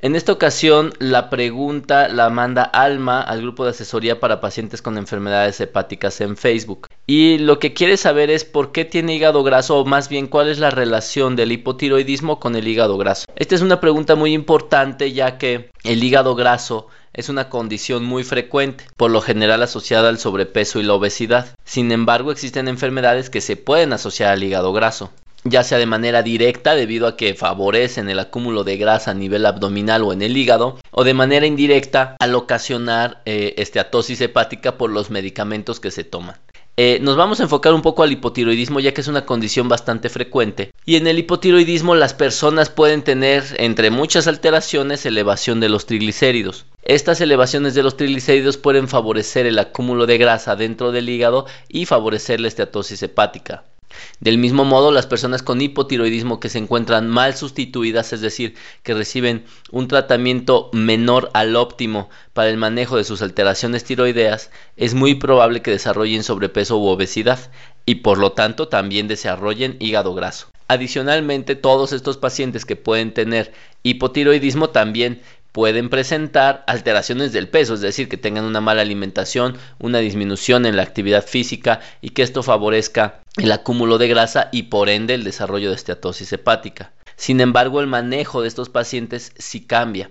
En esta ocasión la pregunta la manda Alma al grupo de asesoría para pacientes con enfermedades hepáticas en Facebook. Y lo que quiere saber es por qué tiene hígado graso o más bien cuál es la relación del hipotiroidismo con el hígado graso. Esta es una pregunta muy importante ya que el hígado graso es una condición muy frecuente, por lo general asociada al sobrepeso y la obesidad. Sin embargo, existen enfermedades que se pueden asociar al hígado graso ya sea de manera directa debido a que favorecen el acúmulo de grasa a nivel abdominal o en el hígado, o de manera indirecta al ocasionar eh, esteatosis hepática por los medicamentos que se toman. Eh, nos vamos a enfocar un poco al hipotiroidismo ya que es una condición bastante frecuente. Y en el hipotiroidismo las personas pueden tener, entre muchas alteraciones, elevación de los triglicéridos. Estas elevaciones de los triglicéridos pueden favorecer el acúmulo de grasa dentro del hígado y favorecer la esteatosis hepática. Del mismo modo, las personas con hipotiroidismo que se encuentran mal sustituidas, es decir, que reciben un tratamiento menor al óptimo para el manejo de sus alteraciones tiroideas, es muy probable que desarrollen sobrepeso u obesidad y por lo tanto también desarrollen hígado graso. Adicionalmente, todos estos pacientes que pueden tener hipotiroidismo también pueden presentar alteraciones del peso, es decir, que tengan una mala alimentación, una disminución en la actividad física y que esto favorezca el acúmulo de grasa y por ende el desarrollo de esteatosis hepática. Sin embargo, el manejo de estos pacientes sí cambia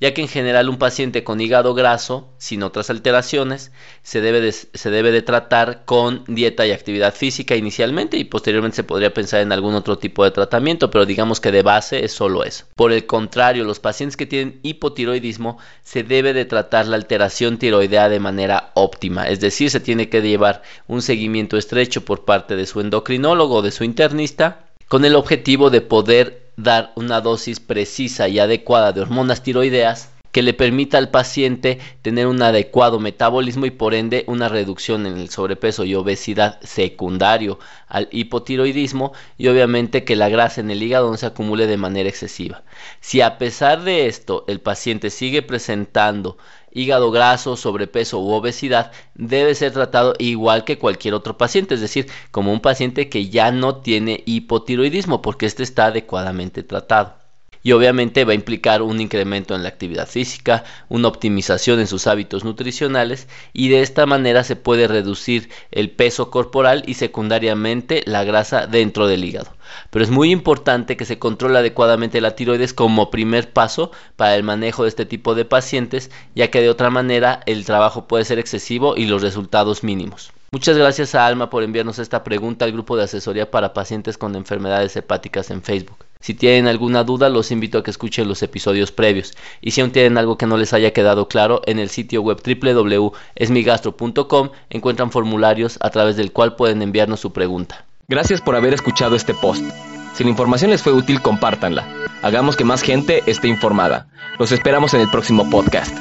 ya que en general un paciente con hígado graso, sin otras alteraciones, se debe de, se debe de tratar con dieta y actividad física inicialmente y posteriormente se podría pensar en algún otro tipo de tratamiento, pero digamos que de base es solo eso. Por el contrario, los pacientes que tienen hipotiroidismo se debe de tratar la alteración tiroidea de manera óptima, es decir, se tiene que llevar un seguimiento estrecho por parte de su endocrinólogo o de su internista con el objetivo de poder dar una dosis precisa y adecuada de hormonas tiroideas que le permita al paciente tener un adecuado metabolismo y por ende una reducción en el sobrepeso y obesidad secundario al hipotiroidismo y obviamente que la grasa en el hígado no se acumule de manera excesiva. Si a pesar de esto el paciente sigue presentando hígado graso, sobrepeso u obesidad, debe ser tratado igual que cualquier otro paciente, es decir, como un paciente que ya no tiene hipotiroidismo porque este está adecuadamente tratado y obviamente va a implicar un incremento en la actividad física, una optimización en sus hábitos nutricionales y de esta manera se puede reducir el peso corporal y secundariamente la grasa dentro del hígado. Pero es muy importante que se controle adecuadamente la tiroides como primer paso para el manejo de este tipo de pacientes, ya que de otra manera el trabajo puede ser excesivo y los resultados mínimos. Muchas gracias a Alma por enviarnos esta pregunta al grupo de asesoría para pacientes con enfermedades hepáticas en Facebook. Si tienen alguna duda, los invito a que escuchen los episodios previos. Y si aún tienen algo que no les haya quedado claro, en el sitio web www.esmigastro.com encuentran formularios a través del cual pueden enviarnos su pregunta. Gracias por haber escuchado este post. Si la información les fue útil, compártanla. Hagamos que más gente esté informada. Los esperamos en el próximo podcast.